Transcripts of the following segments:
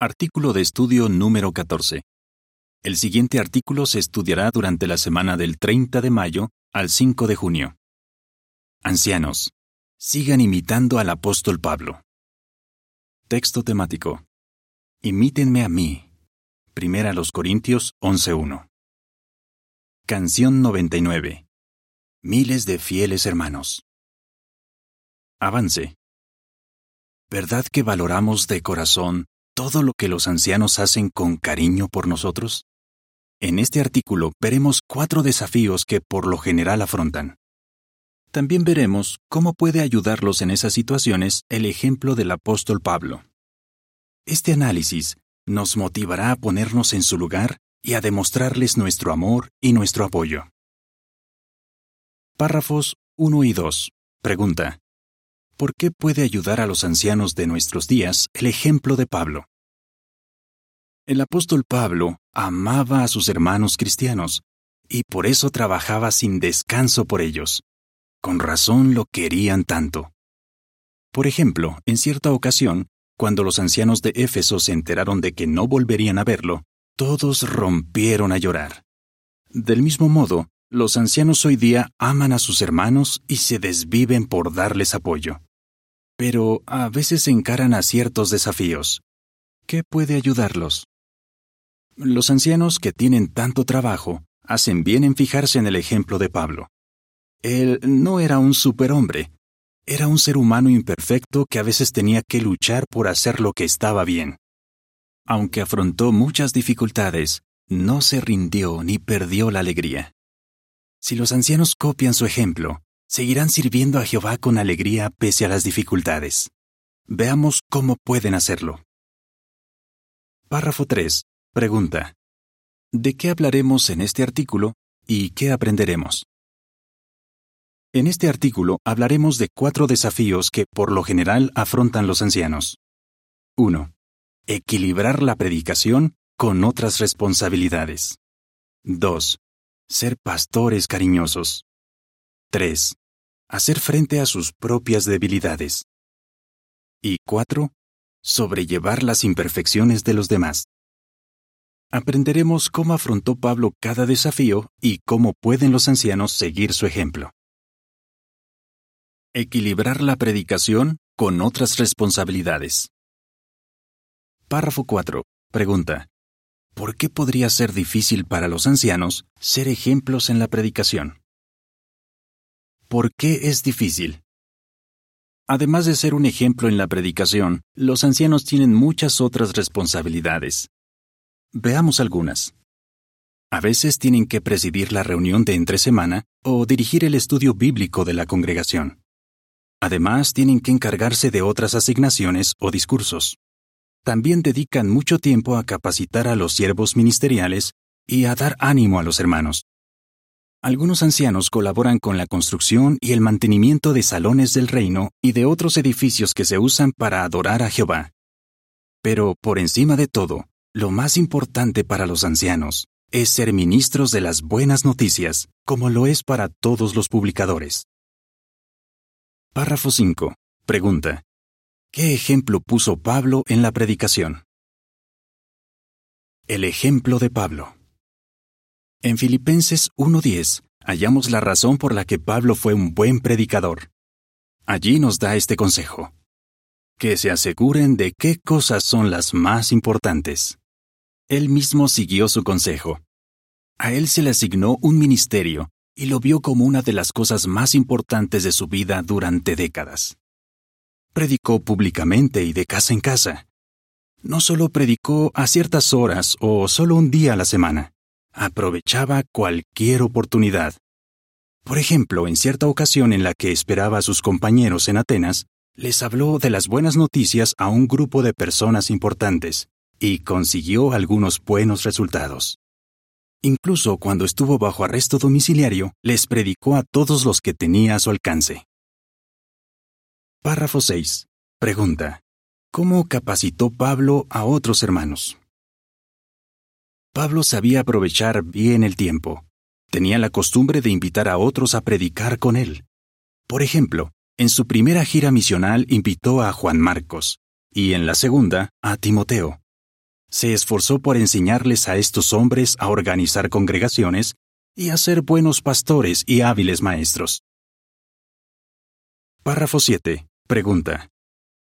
Artículo de estudio número 14. El siguiente artículo se estudiará durante la semana del 30 de mayo al 5 de junio. Ancianos, sigan imitando al apóstol Pablo. Texto temático. Imítenme a mí. Primera los Corintios 11.1. Canción 99. Miles de fieles hermanos. Avance. ¿Verdad que valoramos de corazón todo lo que los ancianos hacen con cariño por nosotros? En este artículo veremos cuatro desafíos que por lo general afrontan. También veremos cómo puede ayudarlos en esas situaciones el ejemplo del apóstol Pablo. Este análisis nos motivará a ponernos en su lugar y a demostrarles nuestro amor y nuestro apoyo. Párrafos 1 y 2. Pregunta. ¿Por qué puede ayudar a los ancianos de nuestros días el ejemplo de Pablo? El apóstol Pablo amaba a sus hermanos cristianos y por eso trabajaba sin descanso por ellos. Con razón lo querían tanto. Por ejemplo, en cierta ocasión, cuando los ancianos de Éfeso se enteraron de que no volverían a verlo, todos rompieron a llorar. Del mismo modo, los ancianos hoy día aman a sus hermanos y se desviven por darles apoyo pero a veces encaran a ciertos desafíos. ¿Qué puede ayudarlos? Los ancianos que tienen tanto trabajo hacen bien en fijarse en el ejemplo de Pablo. Él no era un superhombre, era un ser humano imperfecto que a veces tenía que luchar por hacer lo que estaba bien. Aunque afrontó muchas dificultades, no se rindió ni perdió la alegría. Si los ancianos copian su ejemplo, seguirán sirviendo a Jehová con alegría pese a las dificultades. Veamos cómo pueden hacerlo. Párrafo 3. Pregunta. ¿De qué hablaremos en este artículo y qué aprenderemos? En este artículo hablaremos de cuatro desafíos que por lo general afrontan los ancianos. 1. Equilibrar la predicación con otras responsabilidades. 2. Ser pastores cariñosos. 3. Hacer frente a sus propias debilidades. Y 4. Sobrellevar las imperfecciones de los demás. Aprenderemos cómo afrontó Pablo cada desafío y cómo pueden los ancianos seguir su ejemplo. Equilibrar la predicación con otras responsabilidades. Párrafo 4. Pregunta. ¿Por qué podría ser difícil para los ancianos ser ejemplos en la predicación? ¿Por qué es difícil? Además de ser un ejemplo en la predicación, los ancianos tienen muchas otras responsabilidades. Veamos algunas. A veces tienen que presidir la reunión de entre semana o dirigir el estudio bíblico de la congregación. Además, tienen que encargarse de otras asignaciones o discursos. También dedican mucho tiempo a capacitar a los siervos ministeriales y a dar ánimo a los hermanos. Algunos ancianos colaboran con la construcción y el mantenimiento de salones del reino y de otros edificios que se usan para adorar a Jehová. Pero, por encima de todo, lo más importante para los ancianos es ser ministros de las buenas noticias, como lo es para todos los publicadores. Párrafo 5. Pregunta. ¿Qué ejemplo puso Pablo en la predicación? El ejemplo de Pablo. En Filipenses 1.10 hallamos la razón por la que Pablo fue un buen predicador. Allí nos da este consejo. Que se aseguren de qué cosas son las más importantes. Él mismo siguió su consejo. A él se le asignó un ministerio y lo vio como una de las cosas más importantes de su vida durante décadas. Predicó públicamente y de casa en casa. No solo predicó a ciertas horas o solo un día a la semana aprovechaba cualquier oportunidad. Por ejemplo, en cierta ocasión en la que esperaba a sus compañeros en Atenas, les habló de las buenas noticias a un grupo de personas importantes y consiguió algunos buenos resultados. Incluso cuando estuvo bajo arresto domiciliario, les predicó a todos los que tenía a su alcance. Párrafo 6. Pregunta. ¿Cómo capacitó Pablo a otros hermanos? Pablo sabía aprovechar bien el tiempo. Tenía la costumbre de invitar a otros a predicar con él. Por ejemplo, en su primera gira misional invitó a Juan Marcos y en la segunda a Timoteo. se esforzó por enseñarles a estos hombres a organizar congregaciones y a ser buenos pastores y hábiles maestros. Párrafo 7. Pregunta.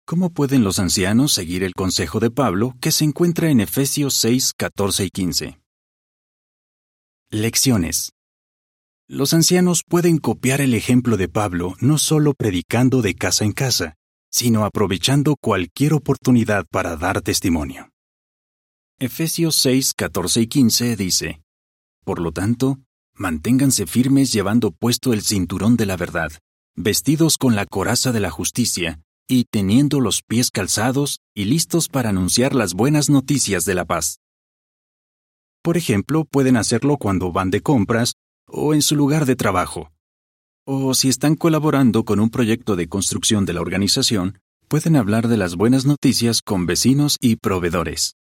¿Cómo pueden los ancianos seguir el consejo de Pablo que se encuentra en Efesios 6, 14 y 15? Lecciones. Los ancianos pueden copiar el ejemplo de Pablo no solo predicando de casa en casa, sino aprovechando cualquier oportunidad para dar testimonio. Efesios 6, 14 y 15 dice, Por lo tanto, manténganse firmes llevando puesto el cinturón de la verdad, vestidos con la coraza de la justicia, y teniendo los pies calzados y listos para anunciar las buenas noticias de la paz. Por ejemplo, pueden hacerlo cuando van de compras o en su lugar de trabajo. O si están colaborando con un proyecto de construcción de la organización, pueden hablar de las buenas noticias con vecinos y proveedores.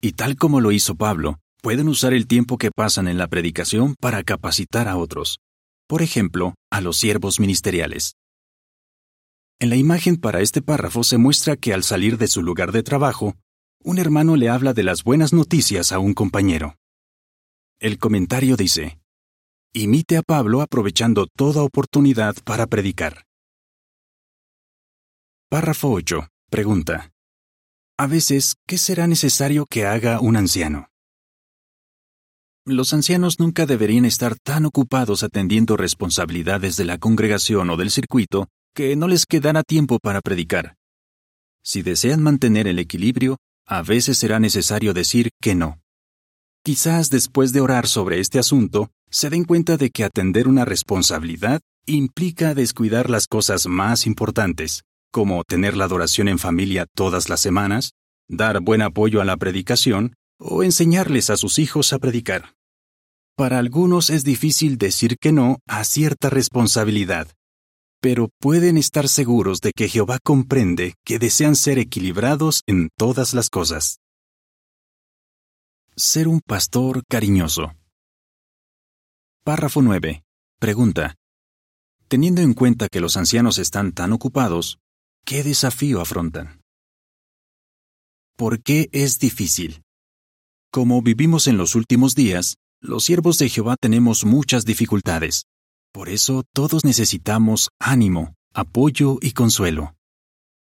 Y tal como lo hizo Pablo, pueden usar el tiempo que pasan en la predicación para capacitar a otros, por ejemplo, a los siervos ministeriales. En la imagen para este párrafo se muestra que al salir de su lugar de trabajo, un hermano le habla de las buenas noticias a un compañero. El comentario dice, Imite a Pablo aprovechando toda oportunidad para predicar. Párrafo 8. Pregunta. A veces, ¿qué será necesario que haga un anciano? Los ancianos nunca deberían estar tan ocupados atendiendo responsabilidades de la congregación o del circuito que no les quedará tiempo para predicar. Si desean mantener el equilibrio, a veces será necesario decir que no. Quizás después de orar sobre este asunto, se den cuenta de que atender una responsabilidad implica descuidar las cosas más importantes, como tener la adoración en familia todas las semanas, dar buen apoyo a la predicación o enseñarles a sus hijos a predicar. Para algunos es difícil decir que no a cierta responsabilidad, pero pueden estar seguros de que Jehová comprende que desean ser equilibrados en todas las cosas. Ser un pastor cariñoso. Párrafo 9. Pregunta. Teniendo en cuenta que los ancianos están tan ocupados, ¿qué desafío afrontan? ¿Por qué es difícil? Como vivimos en los últimos días, los siervos de Jehová tenemos muchas dificultades. Por eso todos necesitamos ánimo, apoyo y consuelo.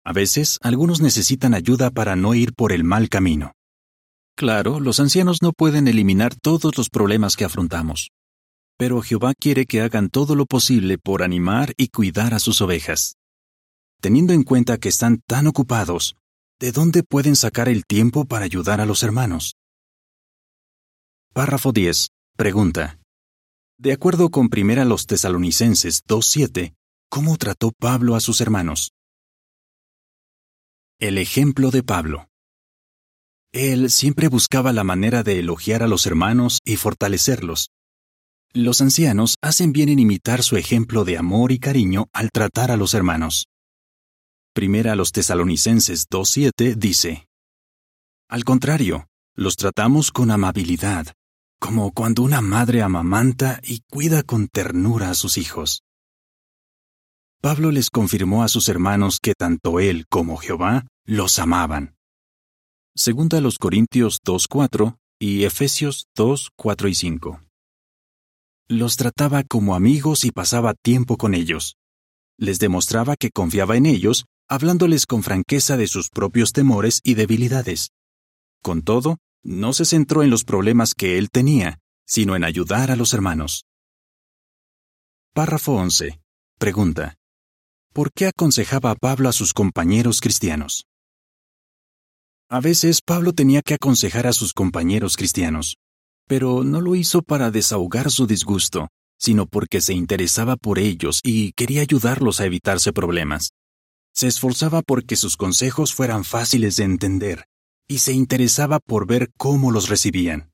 A veces algunos necesitan ayuda para no ir por el mal camino. Claro, los ancianos no pueden eliminar todos los problemas que afrontamos pero Jehová quiere que hagan todo lo posible por animar y cuidar a sus ovejas. Teniendo en cuenta que están tan ocupados, ¿de dónde pueden sacar el tiempo para ayudar a los hermanos? Párrafo 10. Pregunta. De acuerdo con 1 los Tesalonicenses 2.7, ¿cómo trató Pablo a sus hermanos? El ejemplo de Pablo. Él siempre buscaba la manera de elogiar a los hermanos y fortalecerlos, los ancianos hacen bien en imitar su ejemplo de amor y cariño al tratar a los hermanos. Primera a los tesalonicenses 2.7 dice, Al contrario, los tratamos con amabilidad, como cuando una madre amamanta y cuida con ternura a sus hijos. Pablo les confirmó a sus hermanos que tanto él como Jehová los amaban. Segunda los Corintios 2.4 y Efesios 2.4 y 5. Los trataba como amigos y pasaba tiempo con ellos. Les demostraba que confiaba en ellos, hablándoles con franqueza de sus propios temores y debilidades. Con todo, no se centró en los problemas que él tenía, sino en ayudar a los hermanos. Párrafo 11. Pregunta. ¿Por qué aconsejaba a Pablo a sus compañeros cristianos? A veces Pablo tenía que aconsejar a sus compañeros cristianos pero no lo hizo para desahogar su disgusto, sino porque se interesaba por ellos y quería ayudarlos a evitarse problemas. Se esforzaba porque sus consejos fueran fáciles de entender, y se interesaba por ver cómo los recibían.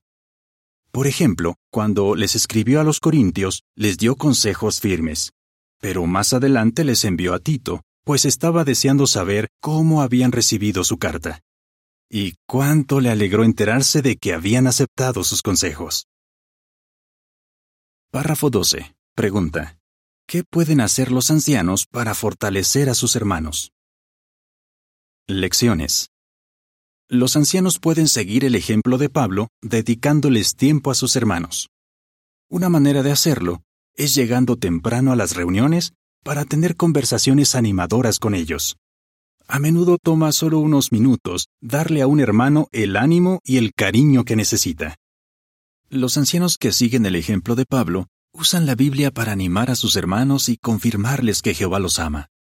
Por ejemplo, cuando les escribió a los Corintios, les dio consejos firmes, pero más adelante les envió a Tito, pues estaba deseando saber cómo habían recibido su carta y cuánto le alegró enterarse de que habían aceptado sus consejos. Párrafo 12. Pregunta. ¿Qué pueden hacer los ancianos para fortalecer a sus hermanos? Lecciones. Los ancianos pueden seguir el ejemplo de Pablo dedicándoles tiempo a sus hermanos. Una manera de hacerlo es llegando temprano a las reuniones para tener conversaciones animadoras con ellos. A menudo toma solo unos minutos darle a un hermano el ánimo y el cariño que necesita. Los ancianos que siguen el ejemplo de Pablo usan la Biblia para animar a sus hermanos y confirmarles que Jehová los ama.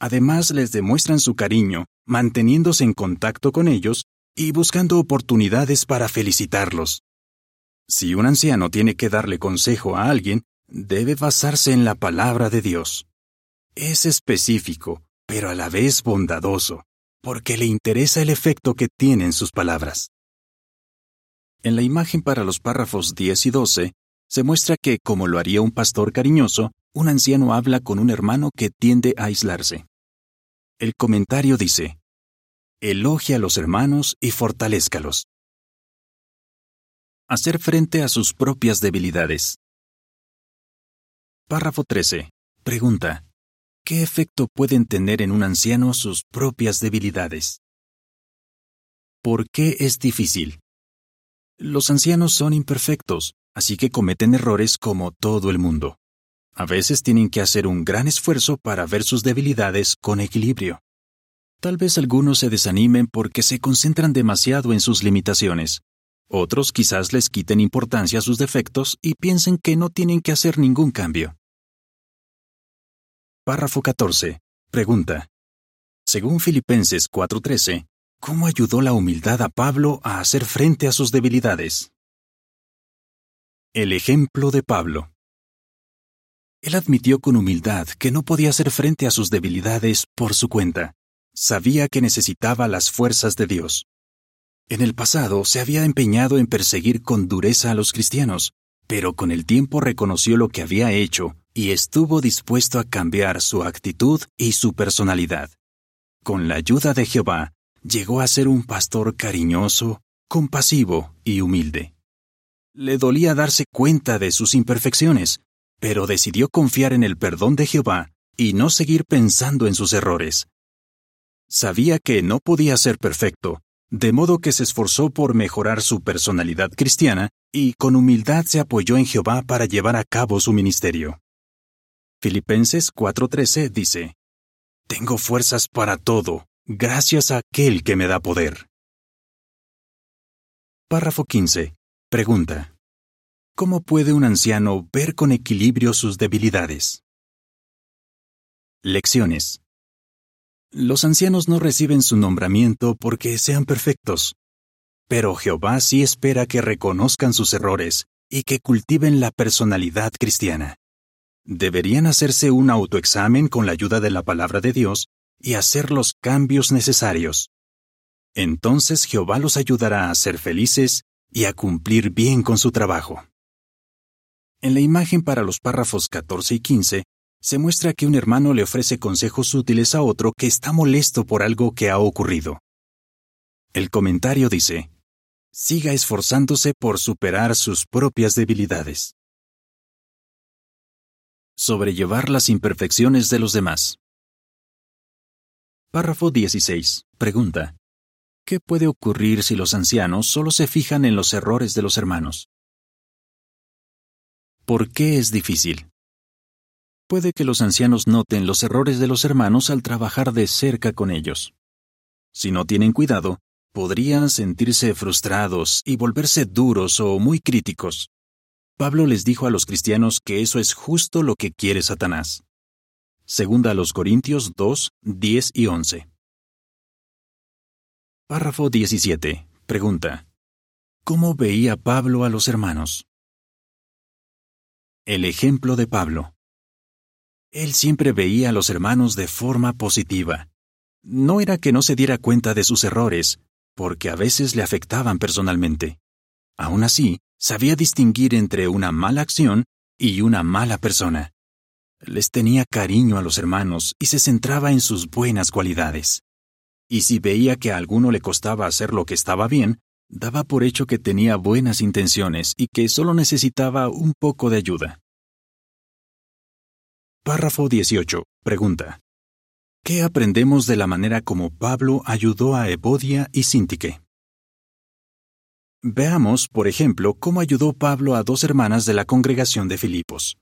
Además, les demuestran su cariño, manteniéndose en contacto con ellos y buscando oportunidades para felicitarlos. Si un anciano tiene que darle consejo a alguien, debe basarse en la palabra de Dios. Es específico, pero a la vez bondadoso, porque le interesa el efecto que tienen sus palabras. En la imagen para los párrafos 10 y 12, se muestra que, como lo haría un pastor cariñoso, un anciano habla con un hermano que tiende a aislarse. El comentario dice, Elogia a los hermanos y fortalézcalos. Hacer frente a sus propias debilidades. Párrafo 13. Pregunta. ¿Qué efecto pueden tener en un anciano sus propias debilidades? ¿Por qué es difícil? Los ancianos son imperfectos, así que cometen errores como todo el mundo. A veces tienen que hacer un gran esfuerzo para ver sus debilidades con equilibrio. Tal vez algunos se desanimen porque se concentran demasiado en sus limitaciones. Otros quizás les quiten importancia a sus defectos y piensen que no tienen que hacer ningún cambio. Párrafo 14. Pregunta. Según Filipenses 4:13, ¿cómo ayudó la humildad a Pablo a hacer frente a sus debilidades? El ejemplo de Pablo. Él admitió con humildad que no podía hacer frente a sus debilidades por su cuenta. Sabía que necesitaba las fuerzas de Dios. En el pasado se había empeñado en perseguir con dureza a los cristianos, pero con el tiempo reconoció lo que había hecho y estuvo dispuesto a cambiar su actitud y su personalidad. Con la ayuda de Jehová, llegó a ser un pastor cariñoso, compasivo y humilde. Le dolía darse cuenta de sus imperfecciones, pero decidió confiar en el perdón de Jehová y no seguir pensando en sus errores. Sabía que no podía ser perfecto, de modo que se esforzó por mejorar su personalidad cristiana y con humildad se apoyó en Jehová para llevar a cabo su ministerio. Filipenses 4:13 dice, Tengo fuerzas para todo, gracias a aquel que me da poder. Párrafo 15. Pregunta. ¿Cómo puede un anciano ver con equilibrio sus debilidades? Lecciones. Los ancianos no reciben su nombramiento porque sean perfectos, pero Jehová sí espera que reconozcan sus errores y que cultiven la personalidad cristiana. Deberían hacerse un autoexamen con la ayuda de la palabra de Dios y hacer los cambios necesarios. Entonces Jehová los ayudará a ser felices y a cumplir bien con su trabajo. En la imagen para los párrafos 14 y 15, se muestra que un hermano le ofrece consejos útiles a otro que está molesto por algo que ha ocurrido. El comentario dice, siga esforzándose por superar sus propias debilidades sobrellevar las imperfecciones de los demás. Párrafo 16. Pregunta. ¿Qué puede ocurrir si los ancianos solo se fijan en los errores de los hermanos? ¿Por qué es difícil? Puede que los ancianos noten los errores de los hermanos al trabajar de cerca con ellos. Si no tienen cuidado, podrían sentirse frustrados y volverse duros o muy críticos. Pablo les dijo a los cristianos que eso es justo lo que quiere Satanás. Segunda a los Corintios 2, 10 y 11. Párrafo 17. Pregunta. ¿Cómo veía Pablo a los hermanos? El ejemplo de Pablo. Él siempre veía a los hermanos de forma positiva. No era que no se diera cuenta de sus errores, porque a veces le afectaban personalmente. Aún así, sabía distinguir entre una mala acción y una mala persona. Les tenía cariño a los hermanos y se centraba en sus buenas cualidades. Y si veía que a alguno le costaba hacer lo que estaba bien, daba por hecho que tenía buenas intenciones y que solo necesitaba un poco de ayuda. Párrafo 18. Pregunta. ¿Qué aprendemos de la manera como Pablo ayudó a Evodia y Sintique? Veamos, por ejemplo, cómo ayudó Pablo a dos hermanas de la congregación de Filipos.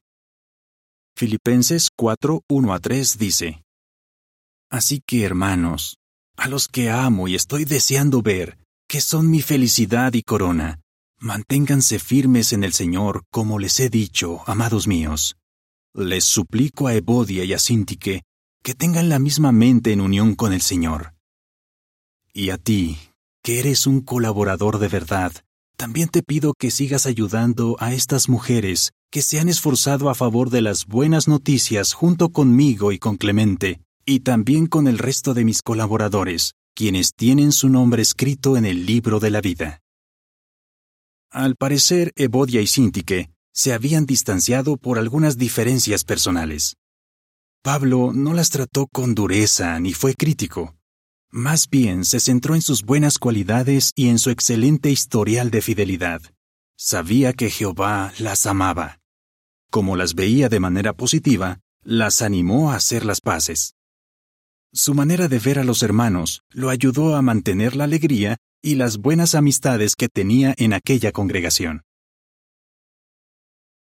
Filipenses 4, 1 a 3 dice, Así que, hermanos, a los que amo y estoy deseando ver, que son mi felicidad y corona, manténganse firmes en el Señor, como les he dicho, amados míos. Les suplico a Evodia y a Sintique que tengan la misma mente en unión con el Señor. Y a ti, que eres un colaborador de verdad, también te pido que sigas ayudando a estas mujeres que se han esforzado a favor de las buenas noticias junto conmigo y con Clemente, y también con el resto de mis colaboradores, quienes tienen su nombre escrito en el libro de la vida. Al parecer, Evodia y Sintique se habían distanciado por algunas diferencias personales. Pablo no las trató con dureza ni fue crítico. Más bien se centró en sus buenas cualidades y en su excelente historial de fidelidad. Sabía que Jehová las amaba. Como las veía de manera positiva, las animó a hacer las paces. Su manera de ver a los hermanos lo ayudó a mantener la alegría y las buenas amistades que tenía en aquella congregación.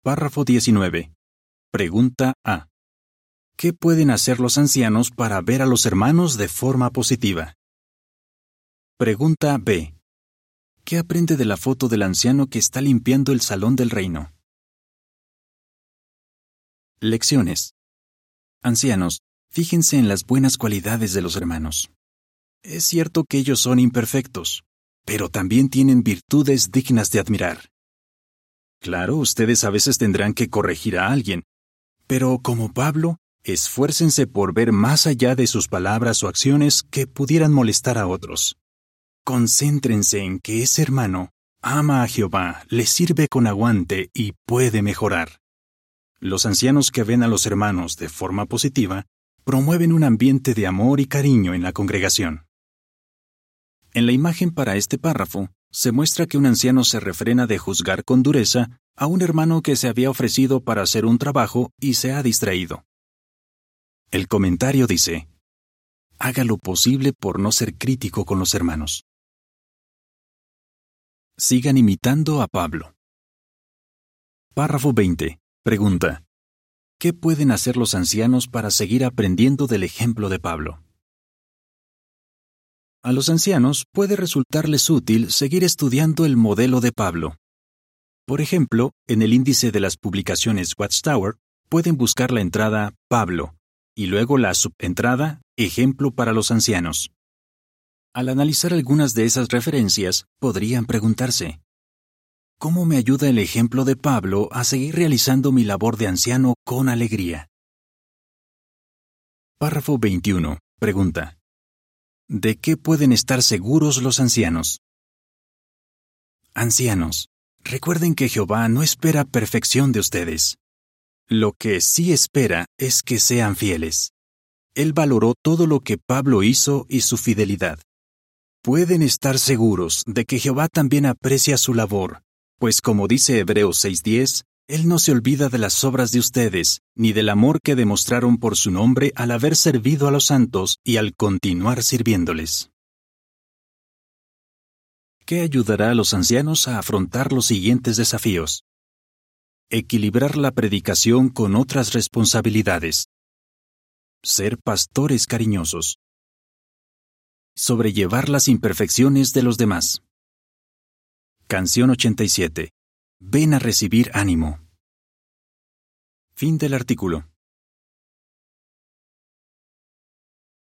Párrafo 19. Pregunta A. ¿Qué pueden hacer los ancianos para ver a los hermanos de forma positiva? Pregunta B. ¿Qué aprende de la foto del anciano que está limpiando el salón del reino? Lecciones. Ancianos, fíjense en las buenas cualidades de los hermanos. Es cierto que ellos son imperfectos, pero también tienen virtudes dignas de admirar. Claro, ustedes a veces tendrán que corregir a alguien, pero como Pablo, Esfuércense por ver más allá de sus palabras o acciones que pudieran molestar a otros. Concéntrense en que ese hermano ama a Jehová, le sirve con aguante y puede mejorar. Los ancianos que ven a los hermanos de forma positiva promueven un ambiente de amor y cariño en la congregación. En la imagen para este párrafo, se muestra que un anciano se refrena de juzgar con dureza a un hermano que se había ofrecido para hacer un trabajo y se ha distraído. El comentario dice, haga lo posible por no ser crítico con los hermanos. Sigan imitando a Pablo. Párrafo 20. Pregunta. ¿Qué pueden hacer los ancianos para seguir aprendiendo del ejemplo de Pablo? A los ancianos puede resultarles útil seguir estudiando el modelo de Pablo. Por ejemplo, en el índice de las publicaciones Watchtower pueden buscar la entrada Pablo y luego la subentrada Ejemplo para los ancianos. Al analizar algunas de esas referencias, podrían preguntarse, ¿cómo me ayuda el ejemplo de Pablo a seguir realizando mi labor de anciano con alegría? Párrafo 21. Pregunta. ¿De qué pueden estar seguros los ancianos? Ancianos, recuerden que Jehová no espera perfección de ustedes, lo que sí espera es que sean fieles. Él valoró todo lo que Pablo hizo y su fidelidad. Pueden estar seguros de que Jehová también aprecia su labor, pues como dice Hebreos 6:10, Él no se olvida de las obras de ustedes, ni del amor que demostraron por su nombre al haber servido a los santos y al continuar sirviéndoles. ¿Qué ayudará a los ancianos a afrontar los siguientes desafíos? Equilibrar la predicación con otras responsabilidades. Ser pastores cariñosos. Sobrellevar las imperfecciones de los demás. Canción 87. Ven a recibir ánimo. Fin del artículo.